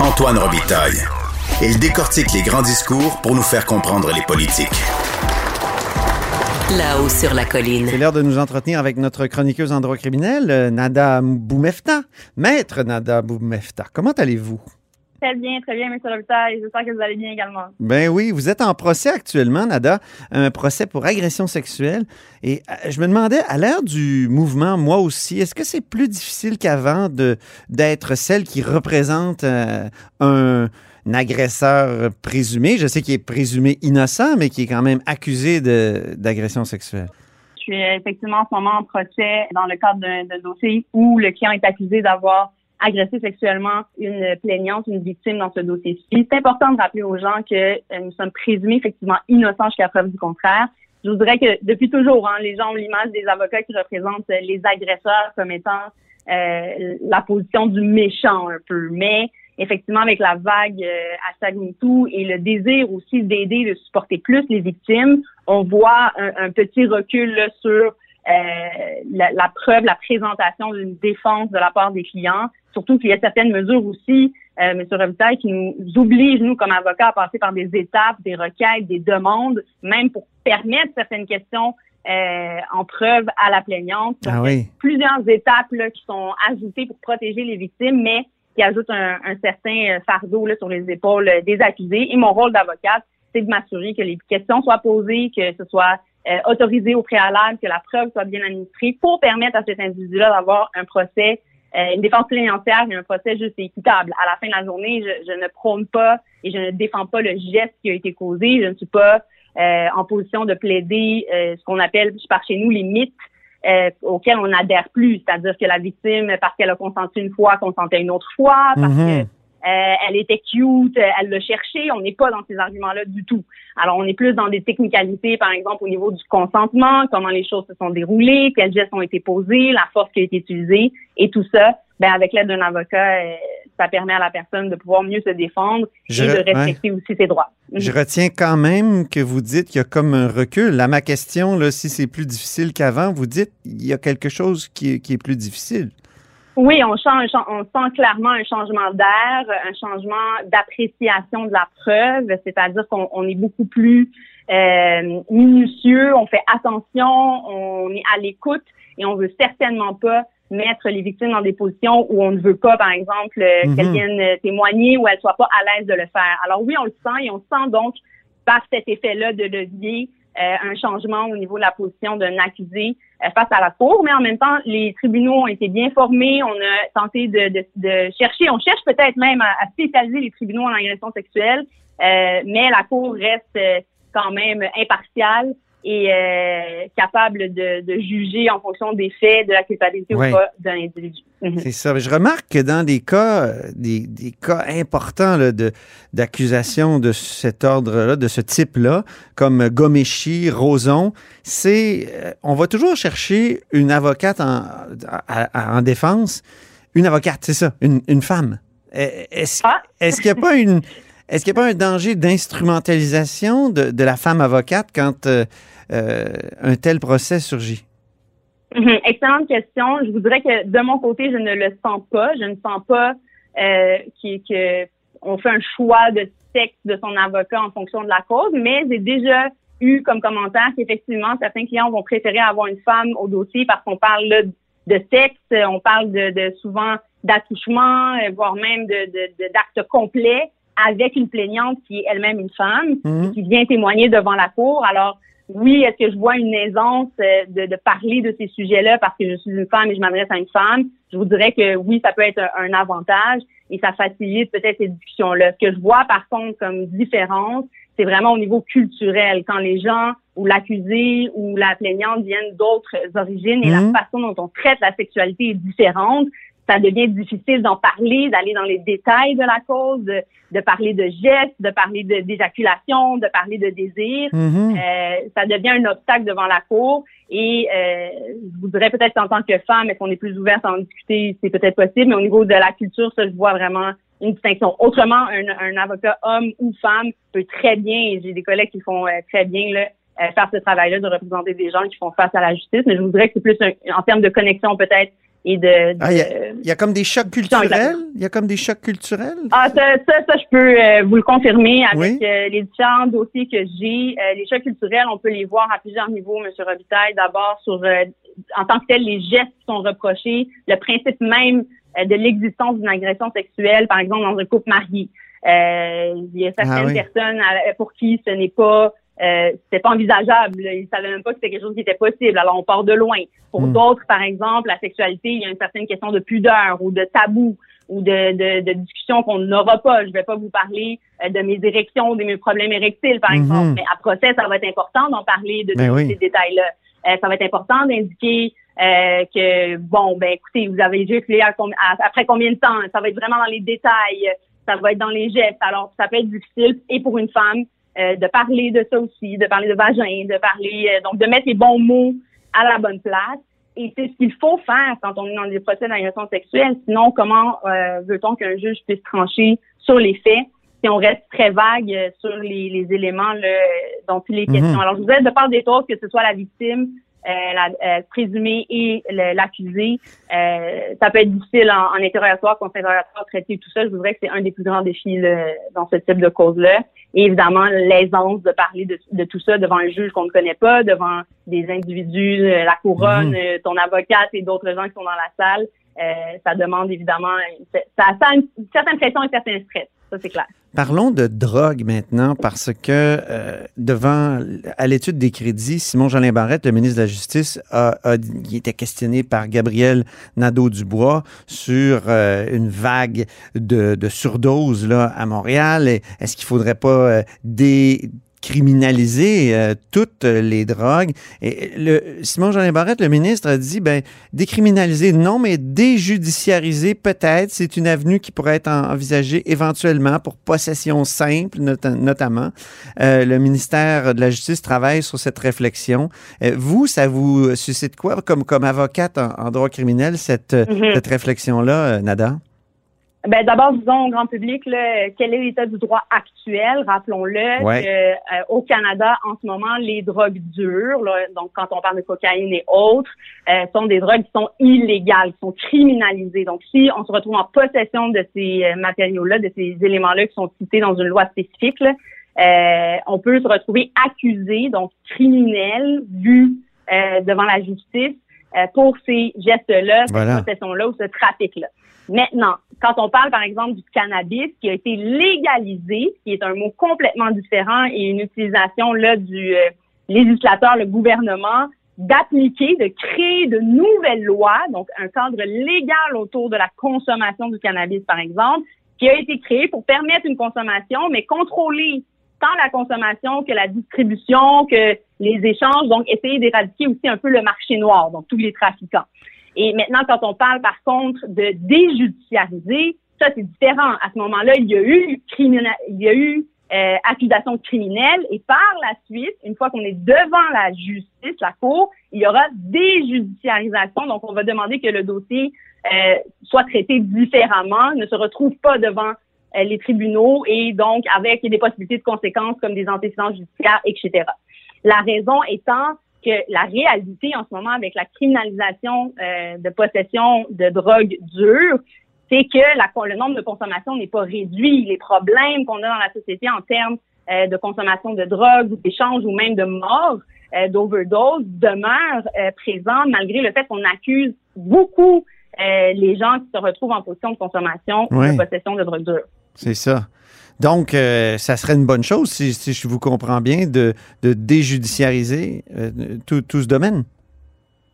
Antoine Robitaille. Il décortique les grands discours pour nous faire comprendre les politiques. Là-haut sur la colline. C'est l'heure de nous entretenir avec notre chroniqueuse en droit criminel, euh, Nada Boumefta. Maître Nada Boumefta, comment allez-vous? Très bien, très bien, M. Robitaille. J'espère que vous allez bien également. Ben oui, vous êtes en procès actuellement, Nada, un procès pour agression sexuelle. Et euh, je me demandais, à l'heure du mouvement, moi aussi, est-ce que c'est plus difficile qu'avant d'être celle qui représente euh, un agresseur présumé, je sais qu'il est présumé innocent, mais qui est quand même accusé d'agression sexuelle? Je suis effectivement en ce moment en procès dans le cadre d'un dossier où le client est accusé d'avoir agressé sexuellement une plaignante, une victime dans ce dossier-ci. C'est important de rappeler aux gens que euh, nous sommes présumés effectivement innocents jusqu'à preuve du contraire. Je vous dirais que depuis toujours, hein, les gens ont l'image des avocats qui représentent les agresseurs comme étant euh, la position du méchant un peu. Mais effectivement, avec la vague euh, hashtag MeToo et le désir aussi d'aider, de supporter plus les victimes, on voit un, un petit recul là, sur la, la preuve, la présentation d'une défense de la part des clients. Surtout qu'il y a certaines mesures aussi, euh, M. Robitaille, qui nous obligent, nous, comme avocats, à passer par des étapes, des requêtes, des demandes, même pour permettre certaines questions euh, en preuve à la plaignante. Ah oui. plusieurs étapes là, qui sont ajoutées pour protéger les victimes, mais qui ajoutent un, un certain euh, fardeau là, sur les épaules euh, des accusés. Et mon rôle d'avocate, c'est de m'assurer que les questions soient posées, que ce soit euh, autorisé au préalable, que la preuve soit bien administrée pour permettre à cet individu-là d'avoir un procès, euh, une défense plaignantière et un procès juste et équitable. À la fin de la journée, je, je ne prône pas et je ne défends pas le geste qui a été causé. Je ne suis pas euh, en position de plaider euh, ce qu'on appelle par chez nous les mythes euh, auxquels on n'adhère plus, c'est-à-dire que la victime, parce qu'elle a consenti une fois, consentait une autre fois, parce Mhm. que euh, elle était cute, euh, elle l'a cherché. On n'est pas dans ces arguments-là du tout. Alors, on est plus dans des technicalités, par exemple, au niveau du consentement, comment les choses se sont déroulées, quels gestes ont été posés, la force qui a été utilisée, et tout ça, ben, avec l'aide d'un avocat, euh, ça permet à la personne de pouvoir mieux se défendre Je- et de ouais. respecter aussi ses droits. Mhm. Je retiens quand même que vous dites qu'il y a comme un recul. À ma question, là, si c'est plus difficile qu'avant, vous dites il y a quelque chose qui est plus difficile. Oui, on change, on sent clairement un changement d'air, un changement d'appréciation de la preuve, c'est-à-dire qu'on on est beaucoup plus euh, minutieux, on fait attention, on est à l'écoute et on veut certainement pas mettre les victimes dans des positions où on ne veut pas, par exemple, euh, Mhm. qu'elles viennent euh, témoigner ou elles soient pas à l'aise de le faire. Alors oui, on le sent et on sent donc par cet effet-là de levier un changement au niveau de la position d'un accusé euh, face à la cour, mais en même temps, les tribunaux ont été bien formés. On a tenté de, de, de chercher, on cherche peut-être même à, à spécialiser les tribunaux en agression sexuelle, euh, mais la cour reste euh, quand même impartiale et euh, capable de, de juger en fonction des faits, de la culpabilité Ouais. ou pas d'un individu. Mhm. C'est ça. Je remarque que dans des cas, euh, des, des cas importants là, de, d'accusation de cet ordre-là, de ce type-là, comme Gomeshi, Roson, c'est, euh, on va toujours chercher une avocate en, en défense. Une avocate, c'est ça, une, une femme. Euh, Est-ce, Ah. est-ce qu'il n'y a pas une, est-ce qu'il n'y a pas un danger d'instrumentalisation de, la femme avocate quand euh, euh, un tel procès surgit? Mhm. Excellente question. Je vous dirais que de mon côté, je ne le sens pas. Je ne sens pas euh, qu'il- que on fait un choix de sexe de son avocat en fonction de la cause, mais j'ai déjà eu comme commentaire qu'effectivement, certains clients vont préférer avoir une femme au dossier parce qu'on parle de sexe, on parle de, souvent d'attouchement, voire même de, de, d'actes complets avec une plaignante qui est elle-même une femme Mhm. qui vient témoigner devant la cour. Alors, oui, est-ce que je vois une aisance euh, de, de parler de ces sujets-là parce que je suis une femme et je m'adresse à une femme? Je vous dirais que oui, ça peut être un, un avantage et ça facilite peut-être ces discussions-là. Ce que je vois par contre comme différence, c'est vraiment au niveau culturel. Quand les gens ou l'accusé ou la plaignante viennent d'autres origines et Mhm. la façon dont on traite la sexualité est différente, ça devient difficile d'en parler, d'aller dans les détails de la cause, de, de parler de gestes, de parler de d'éjaculation, de parler de désir. Mhm. Euh, ça devient un obstacle devant la cour. Et euh, je voudrais peut-être en tant que femme, est-ce qu'on est plus ouverte à en discuter, c'est peut-être possible, mais au niveau de la culture, ça, je vois vraiment une distinction. Autrement, un, un avocat homme ou femme peut très bien, et j'ai des collègues qui font euh, très bien là, euh, faire ce travail-là de représenter des gens qui font face à la justice, mais je voudrais que c'est plus un- en termes de connexion peut-être et de, Ah, il y y, a comme des chocs culturels? Il y a comme des chocs culturels? Ah, ça, ça, ça, je peux euh, vous le confirmer avec Oui. euh, les différents dossiers que j'ai. Euh, les chocs culturels, on peut les voir à plusieurs niveaux, M. Robitaille. D'abord, sur euh, en tant que tel, les gestes qui sont reprochés, le principe même euh, de l'existence d'une agression sexuelle, par exemple, dans un couple marié. Euh, il y a certaines Ah oui. personnes pour qui ce n'est pas euh, c'était pas envisageable. Ils savaient même pas que c'était quelque chose qui était possible. Alors, on part de loin. Pour Hmm. d'autres, par exemple, la sexualité, il y a une certaine question de pudeur ou de tabou ou de, de, de discussion qu'on n'aura pas. Je vais pas vous parler euh, de mes érections, de mes problèmes érectiles, par Mhm. exemple. Mais à procès, ça va être important d'en parler de Ben tous oui. ces détails-là. Euh, ça va être important d'indiquer euh, que, bon, ben écoutez, vous avez éjaculé à à- après combien de temps? Ça va être vraiment dans les détails. Ça va être dans les gestes. Alors, ça peut être difficile, et pour une femme, euh, de parler de ça aussi, de parler de vagin, de parler, euh, donc de mettre les bons mots à la bonne place. Et c'est ce qu'il faut faire quand on est dans des procès d'agression sexuelle. Sinon, comment euh, veut-on qu'un juge puisse trancher sur les faits si on reste très vague euh, sur les, les éléments là, dont il est Mhm. question? Alors, je vous aide de part des d'autres, que ce soit la victime, la euh, présumée et l'accusé. Euh, ça peut être difficile en, en interrogatoire, contre interrogatoire, traiter tout ça. Je voudrais que c'est un des plus grands défis là, dans ce type de cause-là. Et évidemment, l'aisance de parler de, de tout ça devant un juge qu'on ne connaît pas, devant des individus, euh, la couronne, euh, ton avocate et d'autres gens qui sont dans la salle. Euh, ça demande évidemment, ça, ça a une certaine pression et un certain stress. Ça, c'est clair. Parlons de drogue maintenant, parce que euh, devant, à l'étude des crédits, Simon-Jolin Barrette, le ministre de la Justice, a, a- questionné par Gabriel Nadeau-Dubois sur euh, une vague de, de surdose là, à Montréal. Est-ce qu'il faudrait pas euh, décriminaliser euh, toutes les drogues? Et le, Simon-Jolin Barrette, le ministre, a dit, ben, décriminaliser, non, mais déjudiciariser, peut-être, c'est une avenue qui pourrait être en- envisagée éventuellement pour possession simple, nota- notamment. Euh, le ministère de la Justice travaille sur cette réflexion. Euh, vous, ça vous suscite quoi comme, comme avocate en, en droit criminel, cette, Mhm. cette réflexion-là, euh, Nada? Ben d'abord, disons au grand public là, quel est l'état du droit actuel? Rappelons-le Ouais. que euh, au Canada, en ce moment, les drogues dures, là, donc quand on parle de cocaïne et autres, euh, sont des drogues qui sont illégales, qui sont criminalisées. Donc, si on se retrouve en possession de ces euh, matériaux-là, de ces éléments-là qui sont cités dans une loi spécifique, là, euh, on peut se retrouver accusé, donc criminel, vu euh, devant la justice euh, pour ces gestes-là, Voilà. cette possession-là ou ce trafic-là. Maintenant, quand on parle, par exemple, du cannabis qui a été légalisé, qui est un mot complètement différent et une utilisation là du euh, législateur, le gouvernement, d'appliquer, de créer de nouvelles lois, donc un cadre légal autour de la consommation du cannabis, par exemple, qui a été créé pour permettre une consommation, mais contrôler tant la consommation que la distribution, que les échanges, donc essayer d'éradiquer aussi un peu le marché noir, donc tous les trafiquants. Et maintenant, quand on parle par contre de déjudiciariser, ça c'est différent. À ce moment-là, il y a eu il y a eu euh, accusation criminelle et par la suite, une fois qu'on est devant la justice, la cour, il y aura déjudiciarisation. Donc, on va demander que le dossier euh, soit traité différemment, ne se retrouve pas devant euh, les tribunaux et donc avec des possibilités de conséquences comme des antécédents judiciaires, etc. La raison étant que la réalité en ce moment avec la criminalisation euh, de possession de drogue dure, c'est que la, le nombre de consommations n'est pas réduit. Les problèmes qu'on a dans la société en termes euh, de consommation de drogue d'échange ou même de mort, euh, d'overdose, demeurent euh, présents malgré le fait qu'on accuse beaucoup les gens qui se retrouvent en position de consommation ou de possession de drogue dure. C'est ça. Donc, euh, ça serait une bonne chose, si, si je vous comprends bien, de, de déjudiciariser euh, tout, tout ce domaine.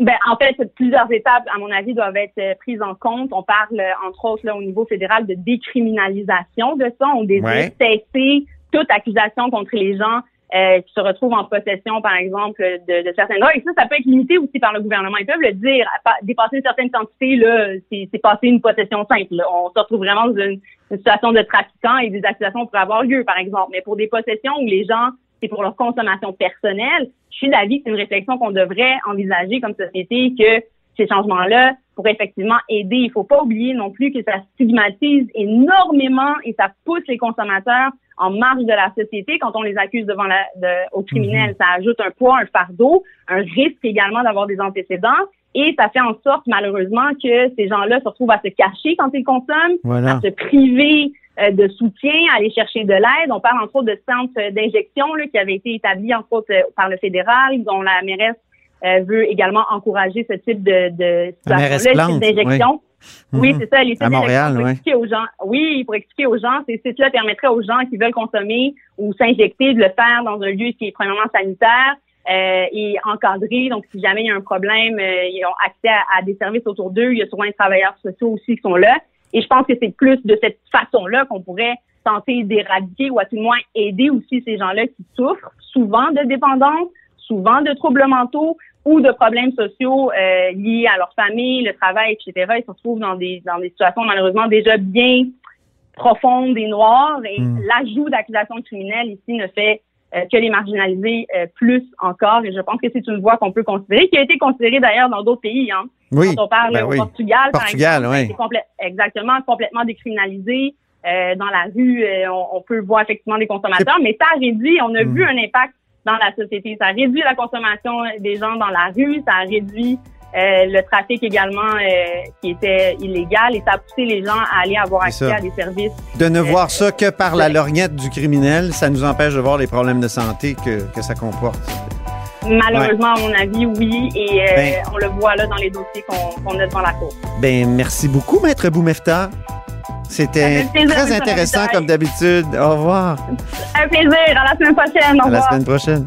Ben, en fait, plusieurs étapes, à mon avis, doivent être euh, prises en compte. On parle, entre autres, là, au niveau fédéral, de décriminalisation de ça. On désire Ouais. cesser toute accusation contre les gens euh, qui se retrouvent en possession, par exemple, de, de certaines drogues. Et ça, ça peut être limité aussi par le gouvernement. Ils peuvent le dire. dépasser une certaine quantité, là, c'est passer une possession simple. On se retrouve vraiment dans une, situation de trafiquant et des accusations pourraient avoir lieu, par exemple. Mais pour des possessions où les gens, c'est pour leur consommation personnelle, je suis d'avis que c'est une réflexion qu'on devrait envisager comme société que ces changements-là pour effectivement aider. Il faut pas oublier non plus que ça stigmatise énormément et ça pousse les consommateurs en marge de la société quand on les accuse devant la, de, aux criminels. Mhm. Ça ajoute un poids, un fardeau, un risque également d'avoir des antécédents. Et ça fait en sorte, malheureusement, que ces gens-là se retrouvent à se cacher quand ils consomment, à se priver euh, de soutien, à aller chercher de l'aide. On parle entre autres de centres d'injection qui avaient été établis entre autres euh, par le fédéral, dont la mairesse veut également encourager ce type de, de d'injection. Oui, mhm. c'est ça. Les à Montréal, pour expliquer aux gens. Oui, pour expliquer aux gens, ces sites-là permettraient aux gens qui veulent consommer ou s'injecter de le faire dans un lieu qui est premièrement sanitaire euh, et encadré. Donc, si jamais il y a un problème, euh, ils ont accès à, des services autour d'eux. Il y a souvent des travailleurs sociaux aussi qui sont là. Et je pense que c'est plus de cette façon-là qu'on pourrait tenter d'éradiquer ou à tout le moins aider aussi ces gens-là qui souffrent souvent de dépendance, souvent de troubles mentaux ou de problèmes sociaux euh, liés à leur famille, le travail, etc. Ils se retrouvent dans des dans des situations malheureusement déjà bien profondes et noires. Et hmm. l'ajout d'accusations criminelles ici ne fait euh, que les marginaliser euh, plus encore. Et je pense que c'est une voie qu'on peut considérer, qui a été considérée d'ailleurs dans d'autres pays. Hein. Oui. Quand on parle ben au Portugal, Portugal par exemple, exactement complètement décriminalisé. dans la rue, on, peut voir effectivement des consommateurs, mais ça réduit. On a hmm. vu un impact dans la société. Ça réduit la consommation des gens dans la rue, ça réduit euh, le trafic également euh, qui était illégal et ça a poussé les gens à aller avoir accès à des services. De ne voir ça que par la lorgnette du criminel, ça nous empêche de voir les problèmes de santé que, que ça comporte. Malheureusement, à mon avis, oui, et euh, ben. on le voit là dans les dossiers qu'on a devant la cour. Ben merci beaucoup, Maître Boumefta. C'était très intéressant comme d'habitude. Au revoir. Un plaisir. À la semaine prochaine. Au revoir. À la semaine prochaine.